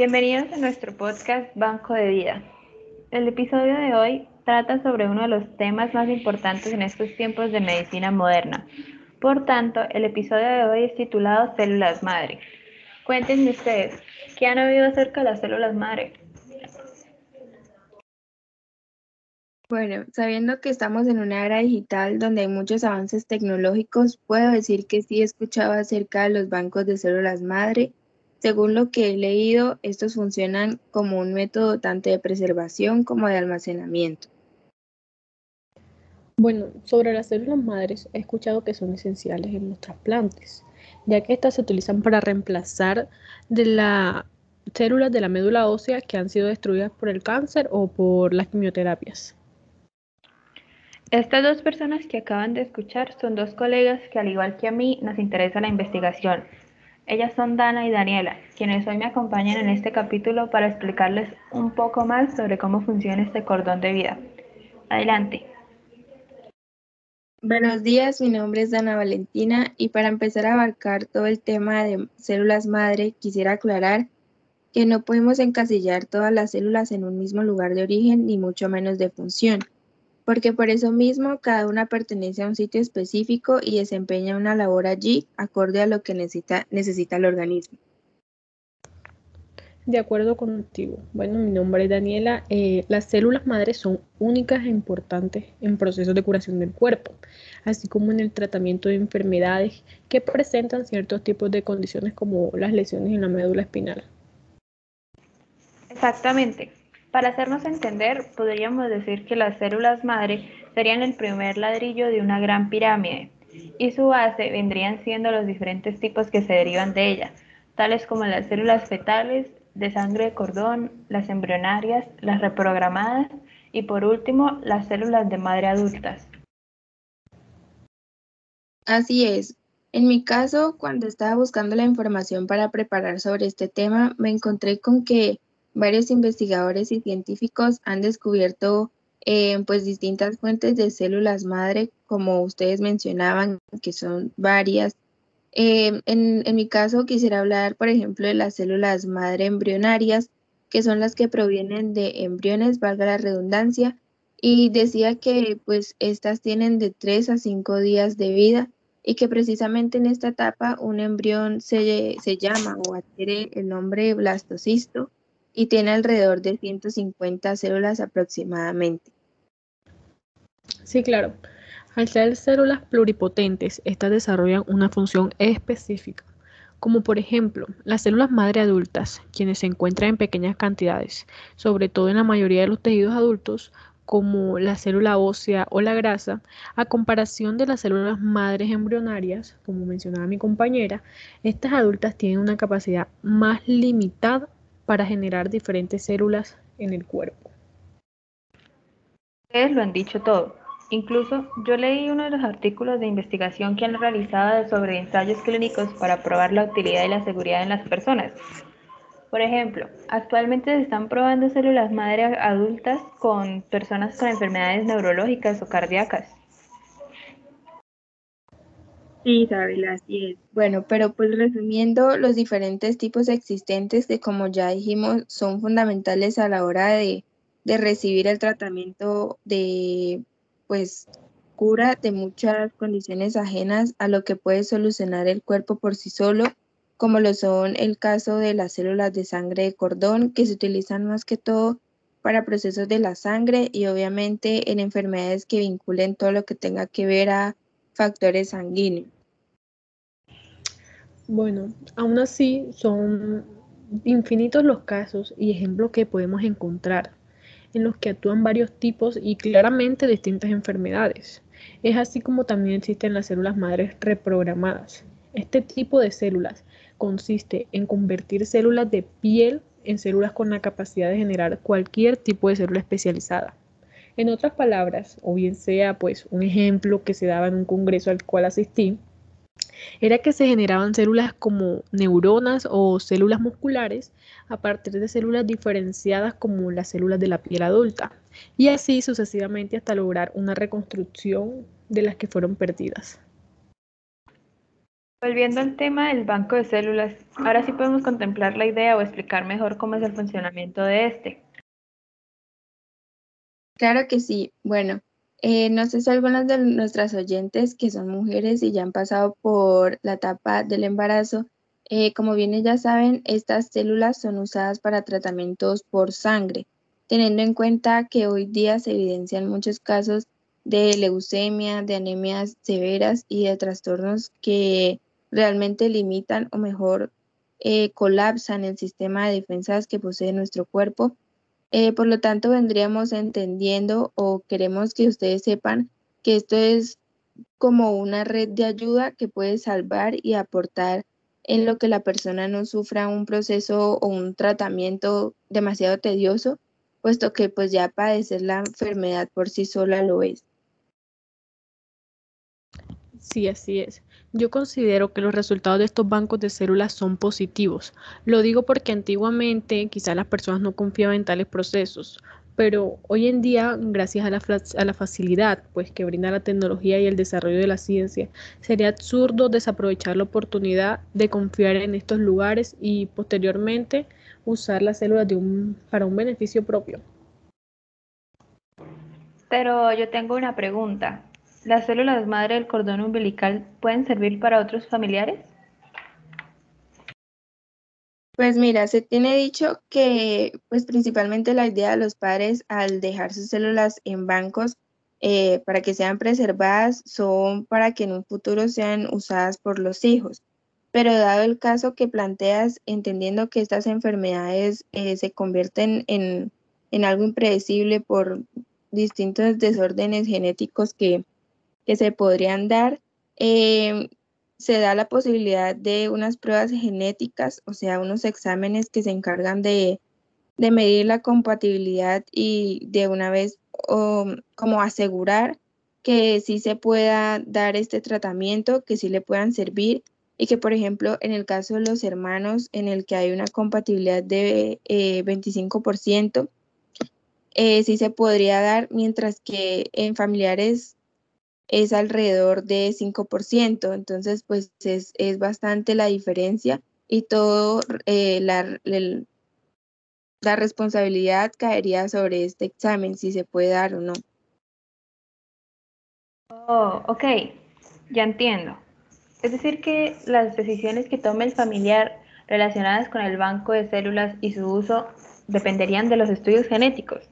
Bienvenidos a nuestro podcast Banco de Vida. El episodio de hoy trata sobre uno de los temas más importantes en estos tiempos de medicina moderna. Por tanto, el episodio de hoy es titulado Células Madre. Cuéntenme ustedes, ¿qué han oído acerca de las células madre? Bueno, sabiendo que estamos en una era digital donde hay muchos avances tecnológicos, puedo decir que sí he escuchado acerca de los bancos de células madre. Según lo que he leído, estos funcionan como un método tanto de preservación como de almacenamiento. Bueno, sobre las células madres he escuchado que son esenciales en los trasplantes, ya que estas se utilizan para reemplazar de las células de la médula ósea que han sido destruidas por el cáncer o por las quimioterapias. Estas dos personas que acaban de escuchar son dos colegas que al igual que a mí nos interesa la investigación. Ellas son Dana y Daniela, quienes hoy me acompañan en este capítulo para explicarles un poco más sobre cómo funciona este cordón de vida. Adelante. Buenos días, mi nombre es Dana Valentina y para empezar a abarcar todo el tema de células madre, quisiera aclarar que no podemos encasillar todas las células en un mismo lugar de origen ni mucho menos de función porque por eso mismo cada una pertenece a un sitio específico y desempeña una labor allí acorde a lo que necesita, necesita el organismo. De acuerdo contigo. Bueno, mi nombre es Daniela. Eh, las células madres son únicas e importantes en procesos de curación del cuerpo, así como en el tratamiento de enfermedades que presentan ciertos tipos de condiciones como las lesiones en la médula espinal. Exactamente. Para hacernos entender, podríamos decir que las células madre serían el primer ladrillo de una gran pirámide y su base vendrían siendo los diferentes tipos que se derivan de ella, tales como las células fetales, de sangre de cordón, las embrionarias, las reprogramadas y por último las células de madre adultas. Así es. En mi caso, cuando estaba buscando la información para preparar sobre este tema, me encontré con que varios investigadores y científicos han descubierto eh, pues distintas fuentes de células madre, como ustedes mencionaban, que son varias. Eh, en, en mi caso quisiera hablar, por ejemplo, de las células madre embrionarias, que son las que provienen de embriones, valga la redundancia, y decía que pues estas tienen de 3 a 5 días de vida y que precisamente en esta etapa un embrión se, se llama o adquiere el nombre blastocisto y tiene alrededor de 150 células aproximadamente. Sí, claro. Al ser células pluripotentes, estas desarrollan una función específica, como por ejemplo las células madre adultas, quienes se encuentran en pequeñas cantidades, sobre todo en la mayoría de los tejidos adultos, como la célula ósea o la grasa, a comparación de las células madres embrionarias, como mencionaba mi compañera, estas adultas tienen una capacidad más limitada para generar diferentes células en el cuerpo. Ustedes lo han dicho todo. Incluso yo leí uno de los artículos de investigación que han realizado sobre ensayos clínicos para probar la utilidad y la seguridad en las personas. Por ejemplo, actualmente se están probando células madre adultas con personas con enfermedades neurológicas o cardíacas. Sí, Isabel, así es. Bueno, pero pues resumiendo, los diferentes tipos existentes que como ya dijimos son fundamentales a la hora de, de recibir el tratamiento de pues cura de muchas condiciones ajenas a lo que puede solucionar el cuerpo por sí solo, como lo son el caso de las células de sangre de cordón, que se utilizan más que todo para procesos de la sangre y obviamente en enfermedades que vinculen todo lo que tenga que ver a factores sanguíneos. Bueno, aún así son infinitos los casos y ejemplos que podemos encontrar en los que actúan varios tipos y claramente distintas enfermedades. Es así como también existen las células madres reprogramadas. Este tipo de células consiste en convertir células de piel en células con la capacidad de generar cualquier tipo de célula especializada. En otras palabras, o bien sea pues un ejemplo que se daba en un congreso al cual asistí, era que se generaban células como neuronas o células musculares a partir de células diferenciadas como las células de la piel adulta, y así sucesivamente hasta lograr una reconstrucción de las que fueron perdidas. Volviendo al tema del banco de células, ahora sí podemos contemplar la idea o explicar mejor cómo es el funcionamiento de este. Claro que sí. Bueno, eh, no sé si algunas de nuestras oyentes que son mujeres y ya han pasado por la etapa del embarazo, eh, como bien ya saben, estas células son usadas para tratamientos por sangre, teniendo en cuenta que hoy día se evidencian muchos casos de leucemia, de anemias severas y de trastornos que realmente limitan o mejor eh, colapsan el sistema de defensas que posee nuestro cuerpo. Eh, por lo tanto, vendríamos entendiendo o queremos que ustedes sepan que esto es como una red de ayuda que puede salvar y aportar en lo que la persona no sufra un proceso o un tratamiento demasiado tedioso, puesto que pues ya padecer la enfermedad por sí sola lo es. Sí, así es. Yo considero que los resultados de estos bancos de células son positivos. Lo digo porque antiguamente quizás las personas no confiaban en tales procesos, pero hoy en día, gracias a la, a la, facilidad pues, que brinda la tecnología y el desarrollo de la ciencia, sería absurdo desaprovechar la oportunidad de confiar en estos lugares y posteriormente usar las células de un, para un beneficio propio. Pero yo tengo una pregunta. ¿Las células madre del cordón umbilical pueden servir para otros familiares? Pues mira, se tiene dicho que pues principalmente la idea de los padres al dejar sus células en bancos eh, para que sean preservadas son para que en un futuro sean usadas por los hijos. Pero dado el caso que planteas, entendiendo que estas enfermedades eh, se convierten en, en algo impredecible por distintos desórdenes genéticos que que se podrían dar. Em, se da la posibilidad de unas pruebas genéticas, o sea, unos exámenes que se encargan de, medir la compatibilidad y de una vez como asegurar que sí se pueda dar este tratamiento, que sí le puedan servir y que, por ejemplo, en el caso de los hermanos, en el que hay una compatibilidad de 25%, eh, eh, sí se podría dar, mientras que en familiares es alrededor de 5%, entonces pues es, bastante la diferencia y todo eh, la, la responsabilidad caería sobre este examen, si se puede dar o no. Oh, ok, ya entiendo. Es decir, que las decisiones que tome el familiar relacionadas con el banco de células y su uso dependerían de los estudios genéticos.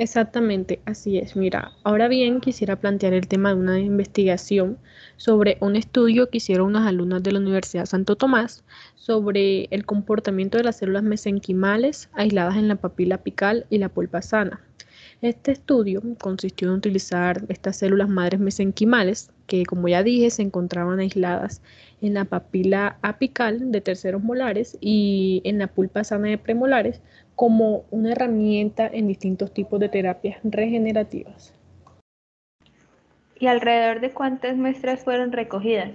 Exactamente, así es. Mira, ahora bien quisiera plantear el tema de una investigación sobre un estudio que hicieron unas alumnas de la Universidad Santo Tomás sobre el comportamiento de las células mesenquimales aisladas en la papila apical y la pulpa sana. Este estudio consistió en utilizar estas células madres mesenquimales, que como ya dije se encontraban aisladas en la papila apical de terceros molares y en la pulpa sana de premolares, como una herramienta en distintos tipos de terapias regenerativas. ¿Y alrededor de cuántas muestras fueron recogidas?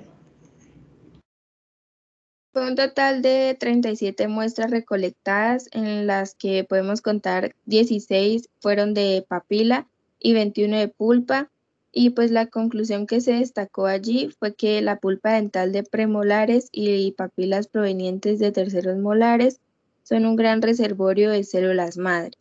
Fue un total de 37 muestras recolectadas en las que podemos contar 16 fueron de papila y 21 de pulpa. Y pues la conclusión que se destacó allí fue que la pulpa dental de premolares y papilas provenientes de terceros molares son un gran reservorio de células madre.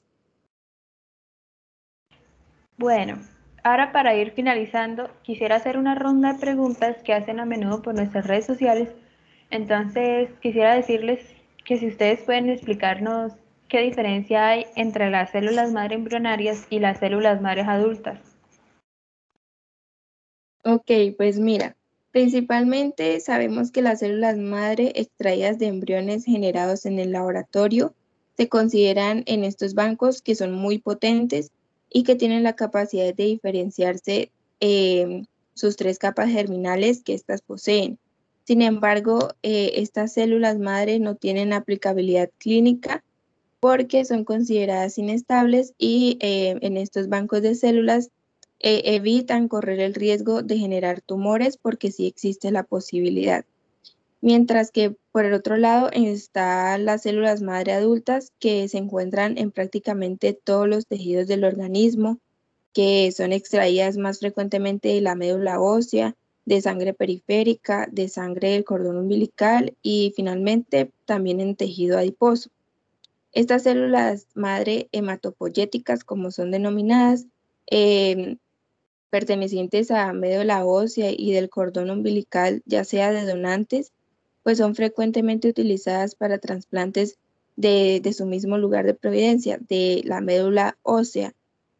Bueno, ahora para ir finalizando, quisiera hacer una ronda de preguntas que hacen a menudo por nuestras redes sociales entonces, quisiera decirles que si ustedes pueden explicarnos qué diferencia hay entre las células madre embrionarias y las células madres adultas. Ok, pues mira, principalmente sabemos que las células madre extraídas de embriones generados en el laboratorio se consideran en estos bancos que son muy potentes y que tienen la capacidad de diferenciarse eh, sus tres capas germinales que éstas poseen. Sin embargo, eh, estas células madre no tienen aplicabilidad clínica porque son consideradas inestables y eh, en estos bancos de células eh, evitan correr el riesgo de generar tumores porque sí existe la posibilidad. Mientras que por el otro lado están las células madre adultas que se encuentran en prácticamente todos los tejidos del organismo, que son extraídas más frecuentemente de la médula ósea, de sangre periférica, de sangre del cordón umbilical y finalmente también en tejido adiposo. Estas células madre hematopoyéticas, como son denominadas, em, pertenecientes a médula ósea y del cordón umbilical, ya sea de donantes, pues son frecuentemente utilizadas para trasplantes de, de su mismo lugar de providencia, de la médula ósea,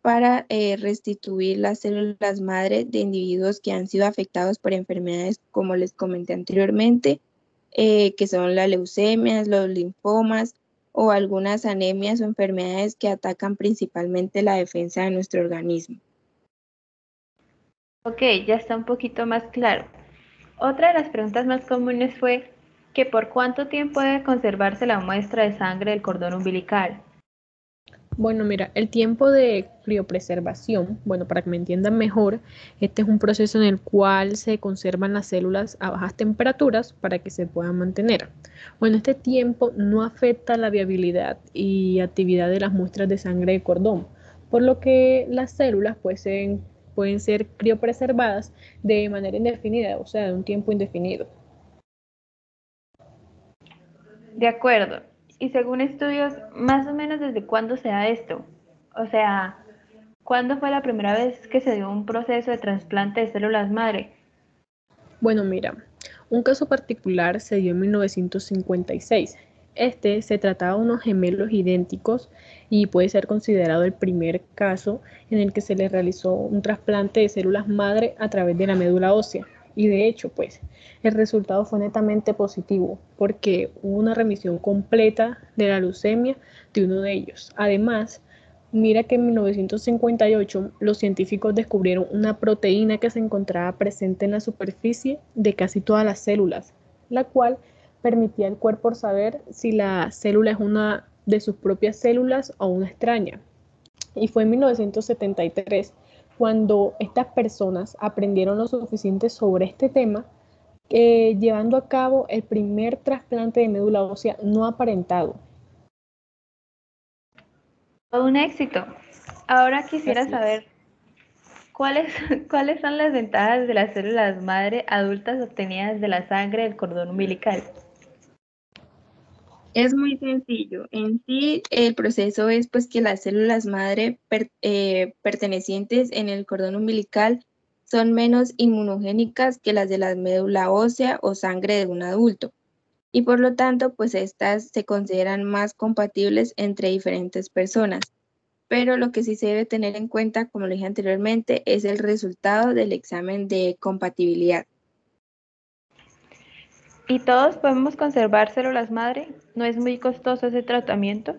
para eh, restituir las células madre de individuos que han sido afectados por enfermedades como les comenté anteriormente, eh, que son las leucemias, los linfomas o algunas anemias o enfermedades que atacan principalmente la defensa de nuestro organismo. Ok, ya está un poquito más claro. Otra de las preguntas más comunes fue que por cuánto tiempo debe conservarse la muestra de sangre del cordón umbilical. Bueno, mira, el tiempo de criopreservación, bueno, para que me entiendan mejor, este es un proceso en el cual se conservan las células a bajas temperaturas para que se puedan mantener. Bueno, este tiempo no afecta la viabilidad y actividad de las muestras de sangre de cordón, por lo que las células pueden, pueden ser criopreservadas de manera indefinida, o sea, de un tiempo indefinido. De acuerdo. Y según estudios, más o menos desde cuándo se da esto. O sea, ¿cuándo fue la primera vez que se dio un proceso de trasplante de células madre? Bueno, mira, un caso particular se dio en 1956. Este se trataba de unos gemelos idénticos y puede ser considerado el primer caso en el que se le realizó un trasplante de células madre a través de la médula ósea. Y de hecho, pues, el resultado fue netamente positivo porque hubo una remisión completa de la leucemia de uno de ellos. Además, mira que en 1958 los científicos descubrieron una proteína que se encontraba presente en la superficie de casi todas las células, la cual permitía al cuerpo saber si la célula es una de sus propias células o una extraña. Y fue en 1973 cuando estas personas aprendieron lo suficiente sobre este tema, eh, llevando a cabo el primer trasplante de médula ósea no aparentado. Todo un éxito. Ahora quisiera saber cuáles, cuáles son las ventajas de las células madre adultas obtenidas de la sangre del cordón umbilical. Es muy sencillo. En sí, el proceso es pues que las células madre eh, pertenecientes en el cordón umbilical son menos inmunogénicas que las de la médula ósea o sangre de un adulto. Y por lo tanto, pues estas se consideran más compatibles entre diferentes personas. Pero lo que sí se debe tener en cuenta, como lo dije anteriormente, es el resultado del examen de compatibilidad. ¿Y todos podemos conservar células madre? ¿No es muy costoso ese tratamiento?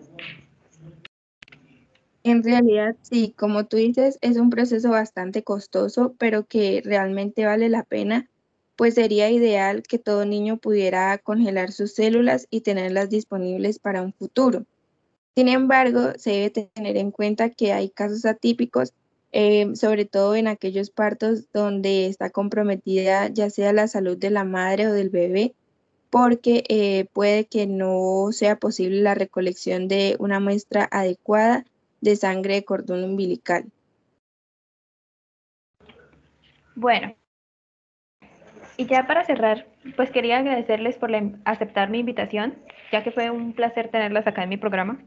En realidad, sí, como tú dices, es un proceso bastante costoso, pero que realmente vale la pena, pues sería ideal que todo niño pudiera congelar sus células y tenerlas disponibles para un futuro. Sin embargo, se debe tener en cuenta que hay casos atípicos, eh, sobre todo en aquellos partos donde está comprometida ya sea la salud de la madre o del bebé, porque eh, puede que no sea posible la recolección de una muestra adecuada de sangre de cordón umbilical. Bueno, y ya para cerrar, pues quería agradecerles por aceptar mi invitación, ya que fue un placer tenerlas acá en mi programa.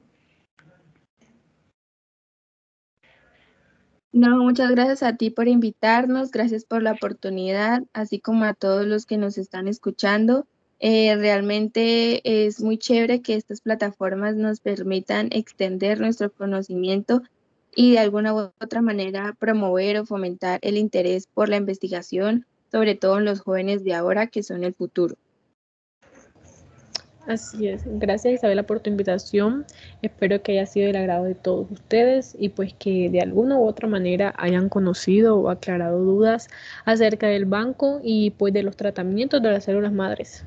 No, muchas gracias a ti por invitarnos, gracias por la oportunidad, así como a todos los que nos están escuchando. Eh, realmente es muy chévere que estas plataformas nos permitan extender nuestro conocimiento y de alguna u otra manera promover o fomentar el interés por la investigación, sobre todo en los jóvenes de ahora que son el futuro. Así es. Gracias Isabela por tu invitación. Espero que haya sido del agrado de todos ustedes y pues que de alguna u otra manera hayan conocido o aclarado dudas acerca del banco y pues de los tratamientos de las células madres.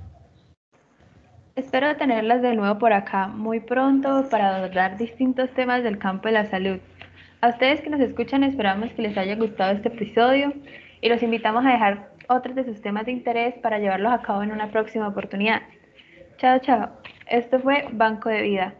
Espero tenerlas de nuevo por acá muy pronto para abordar distintos temas del campo de la salud. A ustedes que nos escuchan esperamos que les haya gustado este episodio y los invitamos a dejar otros de sus temas de interés para llevarlos a cabo en una próxima oportunidad. Chao, chao. Esto fue Banco de Vida.